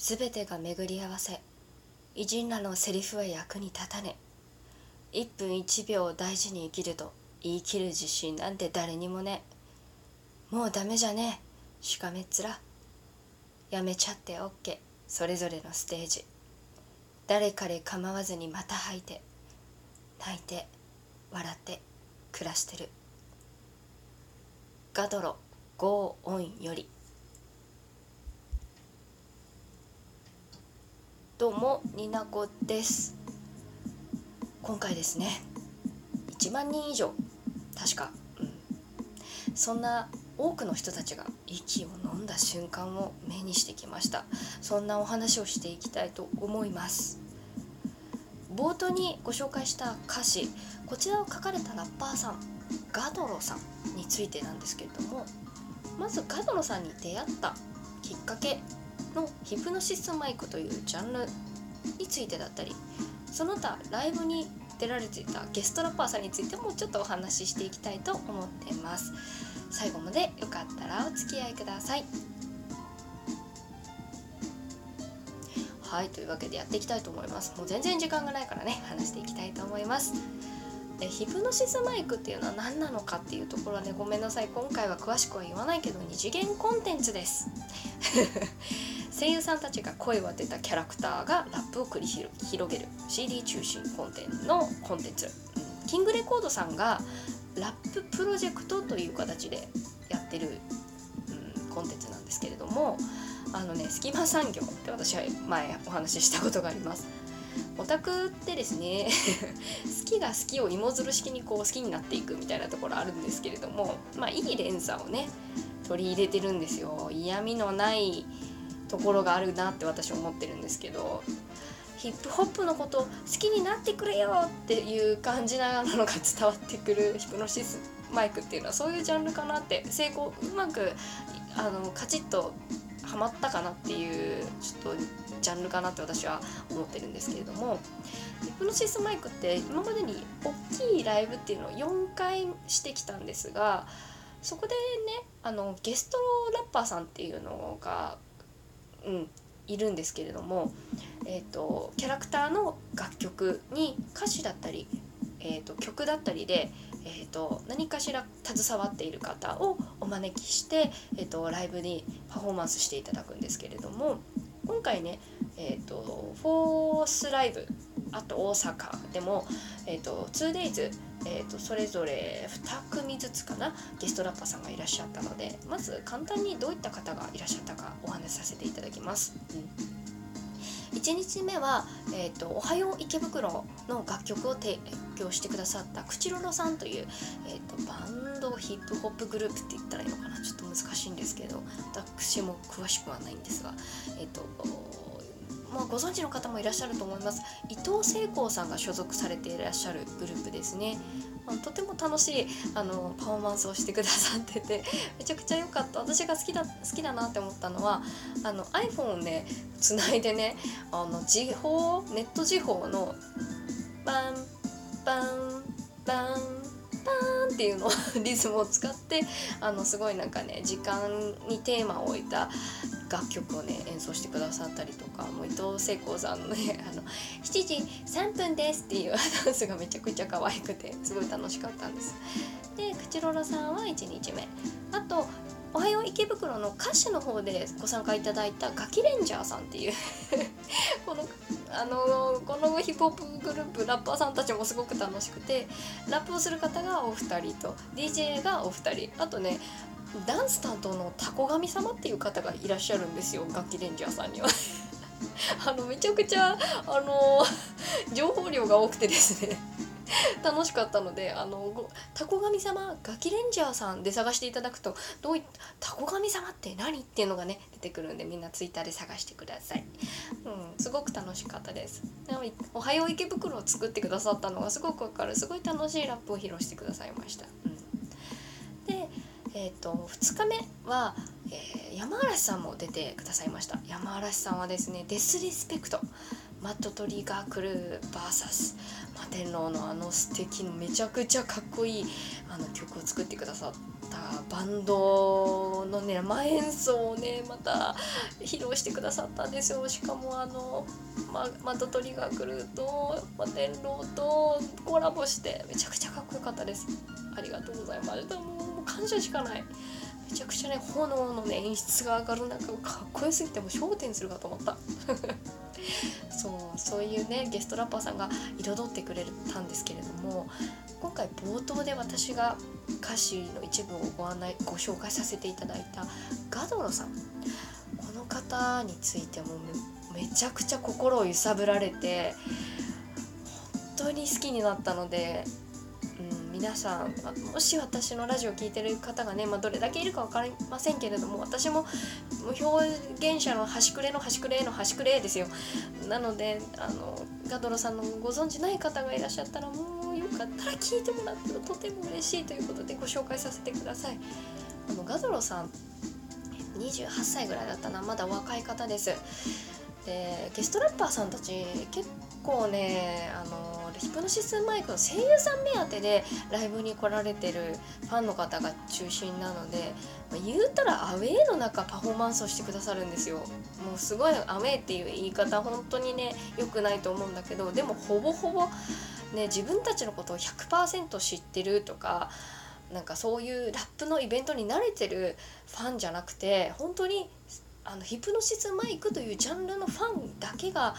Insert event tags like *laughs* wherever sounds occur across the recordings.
全てが巡り合わせ偉人らのセリフは役に立たね。1分1秒を大事に生きると言い切る自信なんて誰にもね。もうダメじゃね。えしかめっ面。やめちゃって OK それぞれのステージ。誰彼構わずにまた吐いて泣いて笑って暮らしてる。ガドロゴーオンより。どうもになこです。今回ですね1万人以上。確か、うん、そんな多くの人たちが息を飲んだ瞬間を目にしてきました。そんなお話をしていきたいと思います。冒頭にご紹介した歌詞こちらを書かれたラッパーさんガドロさんについてなんですけれどもまずガドロさんに出会ったきっかけのヒプノシスマイクというジャンルについてだったりその他ライブに出られていたゲストラッパーさんについてもちょっとお話ししていきたいと思ってます。最後までよかったらお付き合いください。はいというわけでやっていきたいと思います。もう全然時間がないからね話していきたいと思います。でヒプノシスマイクっていうのは何なのかっていうところはねごめんなさい。今回は詳しくは言わないけど二次元コンテンツです。*laughs* 声優さんたちが声を当てたキャラクターがラップを繰り広げる CD 中心コンテンツのコンテンツ、キングレコードさんがラッププロジェクトという形でやってる、うん、コンテンツなんですけれどもあのね隙間産業って私は前お話ししたことがあります。オタクってですね *laughs* 好きが好きを芋づる式にこう好きになっていくみたいなところあるんですけれどもまあいい連鎖をね取り入れてるんですよ。嫌味のないところがあるなって私思ってるんですけどヒップホップのこと好きになってくれよっていう感じなのが伝わってくるヒプノシスマイクっていうのはそういうジャンルかなって成功うまくあのカチッとはまったかなっていうちょっとジャンルかなって私は思ってるんですけれどもヒプノシスマイクって今までに大きいライブっていうのを4回してきたんですがそこでねあのゲストラッパーさんっていうのがうん、いるんですけれども、えーと、キャラクターの楽曲に歌詞だったり、えーと、曲だったりで、えーと、何かしら携わっている方をお招きして、えー、とライブにパフォーマンスしていただくんですけれども今回ね、えー、とフォースライブあと大阪でも、えー、と 2days えーと、それぞれ2組ずつかなゲストラッパーさんがいらっしゃったのでまず簡単にどういった方がいらっしゃったかお話ていただきます。うん、1日目は、えーと「おはよう池袋」の楽曲を提供してくださったくちろろさんという、えーと、バンドヒップホップグループって言ったらいいのかな？ちょっと難しいんですけど私も詳しくはないんですが、えっ、ー、とまあ、ご存知の方もいらっしゃると思います。伊藤聖光さんが所属されていらっしゃるグループですね、まあ、とても楽しいあのパフォーマンスをしてくださっててめちゃくちゃ良かった。私が好きだ好きだなって思ったのはあの iPhone をねつないでねあの時報ネット時報のバンバンバンーンっていうのリズムを使ってあのすごいなんかね時間にテーマを置いた楽曲をね演奏してくださったりとかもう伊藤聖子さんのね「*laughs* あの7時3分です」っていう *laughs* ダンスがめちゃくちゃ可愛くてすごい楽しかったんです。で口ロロさんは1日目あと「おはよう池袋」の歌手の方でご参加いただいたガキレンジャーさんっていう *laughs* このあのこのヒップホップグループラッパーさんたちもすごく楽しくてラップをする方がお二人と DJ がお二人あとねダンス担当のタコ神様っていう方がいらっしゃるんですよ楽器レンジャーさんには。*laughs* あのめちゃくちゃあの情報量が多くてですね。*laughs* 楽しかったのであのタコ神様ガキレンジャーさんで探していただくとどういったタコ神様って何っていうのがね出てくるんでみんなツイッターで探してください、うん、すごく楽しかったです。おはよう池袋を作ってくださったのがすごくわかる。すごい楽しいラップを披露してくださいました、うん、でえーと、2日目は、えー、山嵐さんも出てくださいました。山嵐さんはですねデスリスペクト。マットトリガークルー VS 摩天楼のあの素敵のめちゃくちゃかっこいいあの曲を作ってくださったバンドのね生演奏をねまた披露してくださったんですよ。しかもあの、ま、マットトリガークルーと摩天楼とコラボしてめちゃくちゃかっこよかったです。ありがとうございましたもう感謝しかない。めちゃくちゃね炎のね演出が上がる中かっこよすぎても焦点するかと思った。*laughs* そうそういうねゲストラッパーさんが彩ってくれたんですけれども今回冒頭で私が歌詞の一部をご案内ご紹介させていただいたガドロさん。この方についてもめちゃくちゃ心を揺さぶられて本当に好きになったので皆さんもし私のラジオを聴いてる方がね、まあ、どれだけいるか分かりませんけれども私も表現者の端くれの端くれの端くれですよ。なのであのガドロさんのご存知ない方がいらっしゃったらもうよかったら聞いてもらってとても嬉しいということでご紹介させてください。あのガドロさん28歳ぐらいだったな。まだ若い方です。でゲストラッパーさんたち結構ねあのヒプノシスマイクの声優さん目当てでライブに来られてるファンの方が中心なので、まあ、言うたらアウェーの中パフォーマンスをしてくださるんですよ。もうすごいアウェーっていう言い方本当にね良くないと思うんだけどでもほぼほぼね自分たちのことを100%知ってるとかなんかそういうラップのイベントに慣れてるファンじゃなくて本当にあのヒプノシスマイクというジャンルのファンだけが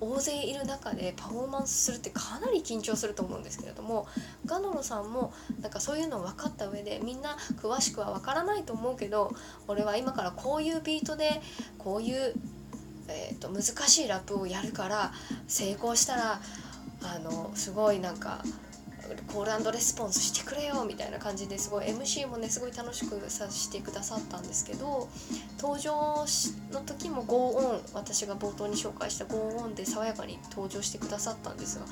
大勢いる中でパフォーマンスするってかなり緊張すると思うんですけれどもガノロさんもなんかそういうの分かった上でみんな詳しくは分からないと思うけど俺は今からこういうビートでこういう、えーと、難しいラップをやるから成功したらあのすごいなんかコールレスポンスしてくれよみたいな感じですごい MC もねすごい楽しくさせてくださったんですけど登場の時もゴーオン私が冒頭に紹介したゴーオンで爽やかに登場してくださったんですが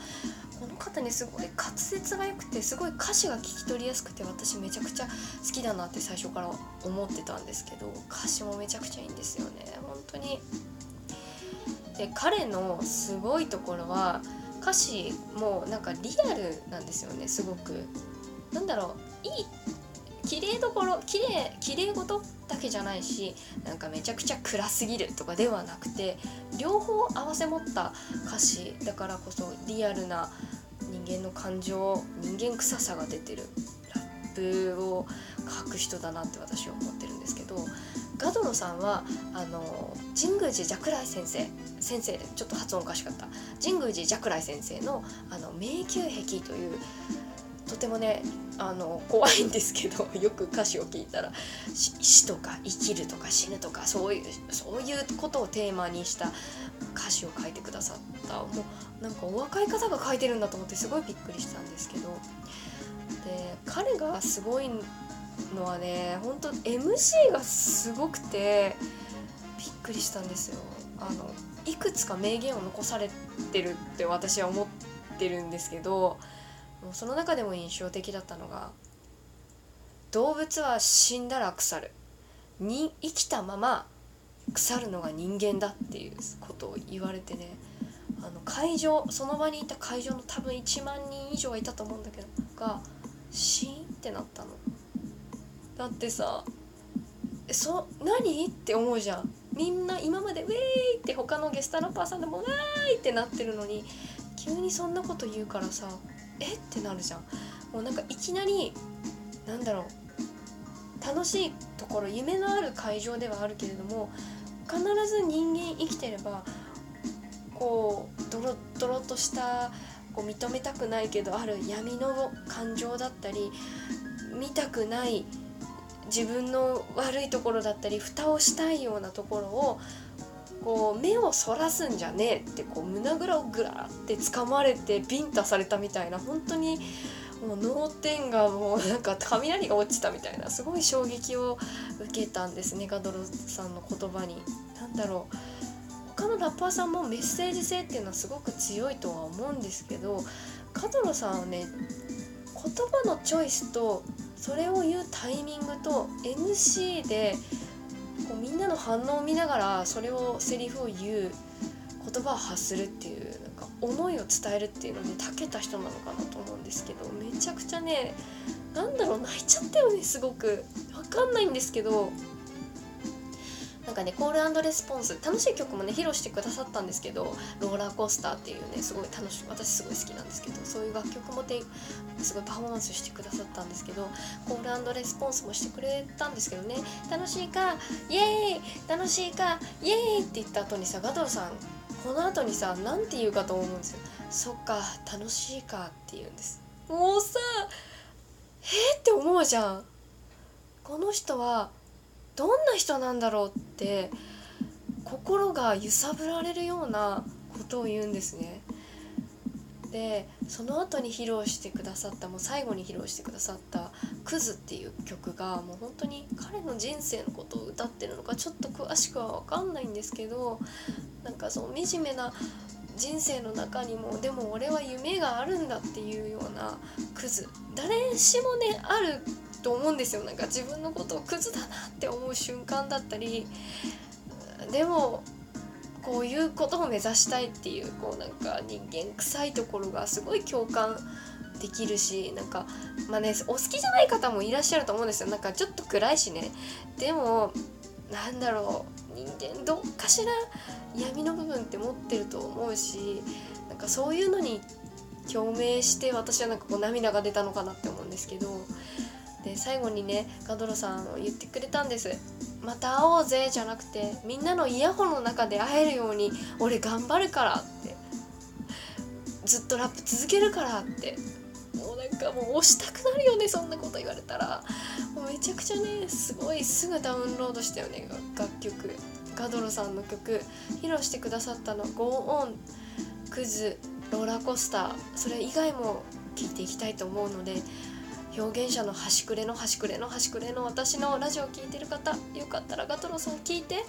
この方ねすごい滑舌が良くてすごい歌詞が聞き取りやすくて私めちゃくちゃ好きだなって最初から思ってたんですけど歌詞もめちゃくちゃいいんですよね本当に。で彼のすごいところは歌詞もなんかリアルなんですよねすごく。なんだろういい綺麗どころ綺麗綺麗事だけじゃないしなんかめちゃくちゃ暗すぎるとかではなくて両方合わせ持った歌詞だからこそリアルな人間の感情人間臭さが出てるラップを書く人だなって私は思ってるんですけどガドロさんはあの神宮寺若来先生先生でちょっと発音おかしかった。神宮寺若来先生の「あの迷宮壁」というとてもねあの怖いんですけど *laughs* よく歌詞を聞いたら死とか生きるとか死ぬとかそういうそういうことをテーマにした歌詞を書いてくださった。もうなんかお若い方が書いてるんだと思ってすごいびっくりしたんですけど。で彼がすごいのはね本当 MC がすごくてびっくりしたんですよあのいくつか名言を残されてるって私は思ってるんですけどもうその中でも印象的だったのが「動物は死んだら腐る」に生きたまま腐るのが人間だっていうことを言われてねあの会場その場にいた会場の多分1万人以上はいたと思うんだけどがシーンってなったの。だってさそ何？って思うじゃんみんな今まで「ウェーイ!」って他のゲストラッパーさんでも「ウェーイ!」ってなってるのに急にそんなこと言うからさえ？ってなるじゃんもうなんかいきなりなんだろう楽しいところ夢のある会場ではあるけれども必ず人間生きてればこうドロドロとしたこう認めたくないけどある闇の感情だったり見たくない自分の悪いところだったり蓋をしたいようなところをこう目をそらすんじゃねえってこう胸ぐらをぐらって掴まれてビンタされたみたいな本当にもう脳天がもうなんか雷が落ちたみたいなすごい衝撃を受けたんですねガドロさんの言葉に。何だろう他のラッパーさんもメッセージ性っていうのはすごく強いとは思うんですけどカドロさんはね言葉のチョイスとそれを言うタイミングと MC でこうみんなの反応を見ながらそれをセリフを言う言葉を発するっていうなんか思いを伝えるっていうのに長けた人なのかなと思うんですけどめちゃくちゃねなんだろう泣いちゃったよねすごく。分かんないんですけどなんかねコールレスポンス楽しい曲もね披露してくださったんですけどローラーコースターっていうねすごい楽しい私すごい好きなんですけどそういう楽曲もてすごいパフォーマンスしてくださったんですけどコールレスポンスもしてくれたんですけどね。楽しいかイエーイ楽しいかイエーイって言った後にさガトルさんこの後にさ何て言うかと思うんですよ。そっか楽しいかって言うんです。もうさえー、って思うじゃん。この人はどんな人なんだろうって心が揺さぶられるようなことを言うんですね。でその後に披露してくださったもう最後に披露してくださった「クズ」っていう曲がもう本当に彼の人生のことを歌ってるのかちょっと詳しくは分かんないんですけどなんかその惨めな人生の中にもでも俺は夢があるんだっていうようなクズ誰しもねあると思うんですよ。なんか自分のことをクズだなって思う瞬間だったりでもこういうことを目指したいっていうこうなんか人間臭いところがすごい共感できるしなんかまあねお好きじゃない方もいらっしゃると思うんですよ。なんかちょっと暗いしね。でもなんだろう人間どっかしら闇の部分って持ってると思うしなんかそういうのに共鳴して私はなんかこう涙が出たのかなって思うんですけどで最後にねガドロさん言ってくれたんです「また会おうぜ」じゃなくてみんなのイヤホンの中で会えるように俺頑張るからって。ずっとラップ続けるからって。もうなんかもう押したくなるよねそんなこと言われたら。もうめちゃくちゃねすごいすぐダウンロードしたよね楽曲。ガドロさんの曲披露してくださったの「Go On」「クズ」「ローラーコスター」それ以外も聴いていきたいと思うので表現者の端くれの端くれの端くれの私のラジオを聴いてる方よかったらガトロさん聞いて。